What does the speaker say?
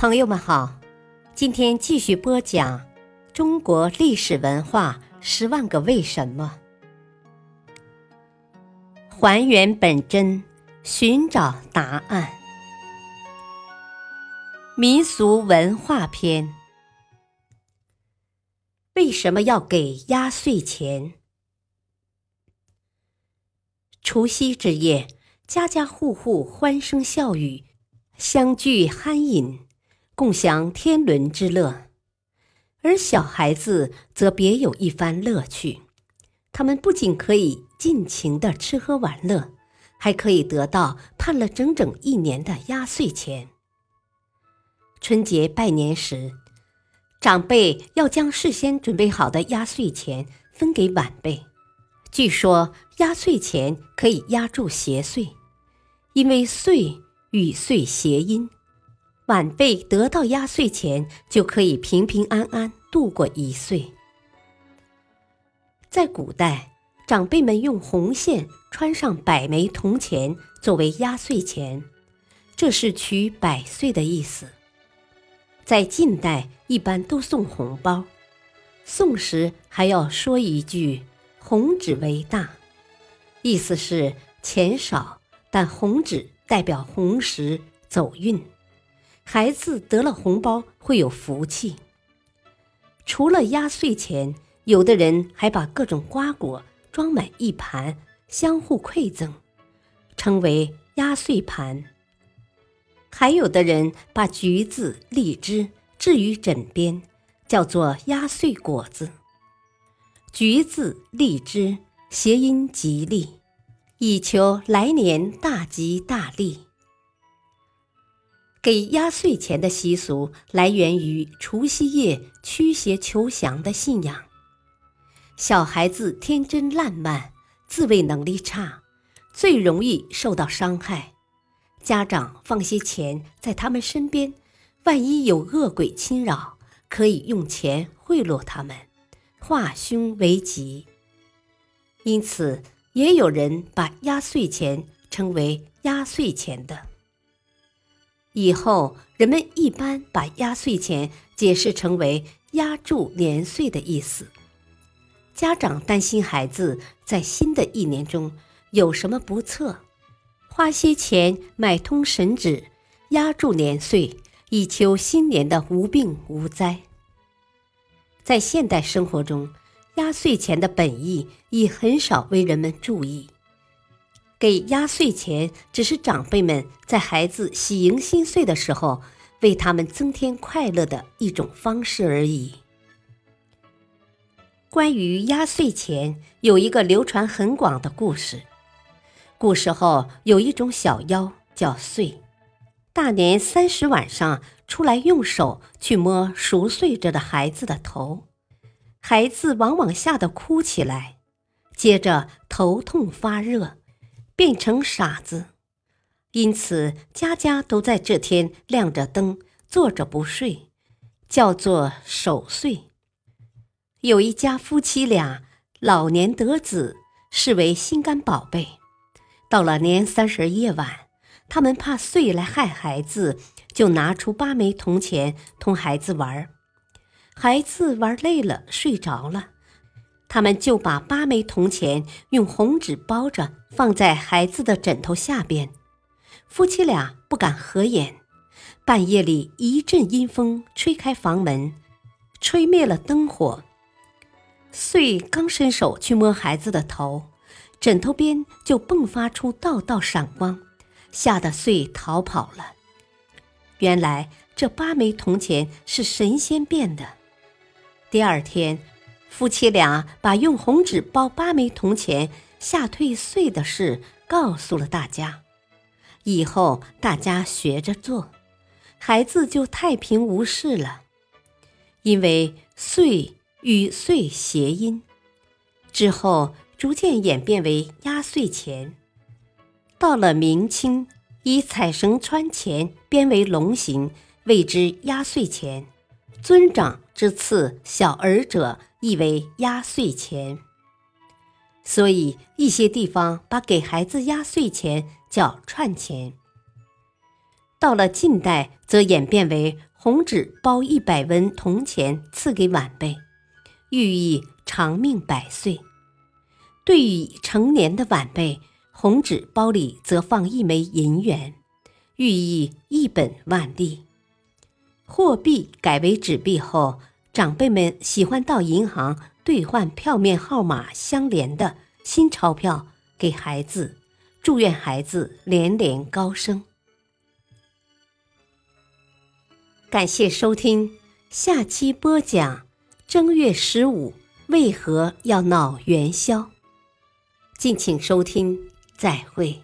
朋友们好，今天继续播讲中国历史文化十万个为什么，还原本真，寻找答案。民俗文化篇：为什么要给压岁钱？除夕之夜，家家户户欢声笑语，相聚酣饮。共享天伦之乐，而小孩子则别有一番乐趣。他们不仅可以尽情的吃喝玩乐，还可以得到盼了整整一年的压岁钱。春节拜年时，长辈要将事先准备好的压岁钱分给晚辈。据说压岁钱可以压住邪祟，因为“岁”与“岁”谐音。晚辈得到压岁钱，就可以平平安安度过一岁。在古代，长辈们用红线穿上百枚铜钱作为压岁钱，这是取百岁的意思。在近代，一般都送红包，送时还要说一句“红纸为大”，意思是钱少，但红纸代表红石走运。孩子得了红包会有福气。除了压岁钱，有的人还把各种瓜果装满一盘，相互馈赠，称为压岁盘。还有的人把橘子、荔枝置于枕边，叫做压岁果子。橘子、荔枝谐音吉利，以求来年大吉大利。给压岁钱的习俗来源于除夕夜驱邪求祥的信仰。小孩子天真烂漫，自卫能力差，最容易受到伤害。家长放些钱在他们身边，万一有恶鬼侵扰，可以用钱贿赂他们，化凶为吉。因此，也有人把压岁钱称为压岁钱的。以后，人们一般把压岁钱解释成为压住年岁的意思。家长担心孩子在新的一年中有什么不测，花些钱买通神纸，压住年岁，以求新年的无病无灾。在现代生活中，压岁钱的本意已很少为人们注意。给压岁钱只是长辈们在孩子喜迎新岁的时候为他们增添快乐的一种方式而已。关于压岁钱，有一个流传很广的故事。古时候有一种小妖叫岁，大年三十晚上出来用手去摸熟睡着的孩子的头，孩子往往吓得哭起来，接着头痛发热。变成傻子，因此家家都在这天亮着灯，坐着不睡，叫做守岁。有一家夫妻俩老年得子，视为心肝宝贝。到了年三十夜晚，他们怕岁来害孩子，就拿出八枚铜钱同孩子玩。孩子玩累了，睡着了。他们就把八枚铜钱用红纸包着，放在孩子的枕头下边。夫妻俩不敢合眼。半夜里一阵阴风吹开房门，吹灭了灯火。穗刚伸手去摸孩子的头，枕头边就迸发出道道闪光，吓得穗逃跑了。原来这八枚铜钱是神仙变的。第二天。夫妻俩把用红纸包八枚铜钱吓退祟的事告诉了大家，以后大家学着做，孩子就太平无事了。因为岁与岁谐音，之后逐渐演变为压岁钱。到了明清，以彩绳穿钱编为龙形，谓之压岁钱。尊长之赐小儿者。意为压岁钱，所以一些地方把给孩子压岁钱叫串钱。到了近代，则演变为红纸包一百文铜钱赐给晚辈，寓意长命百岁。对于成年的晚辈，红纸包里则放一枚银元，寓意一本万利。货币改为纸币后，长辈们喜欢到银行兑换票面号码相连的新钞票给孩子，祝愿孩子连连高升。感谢收听，下期播讲正月十五为何要闹元宵。敬请收听，再会。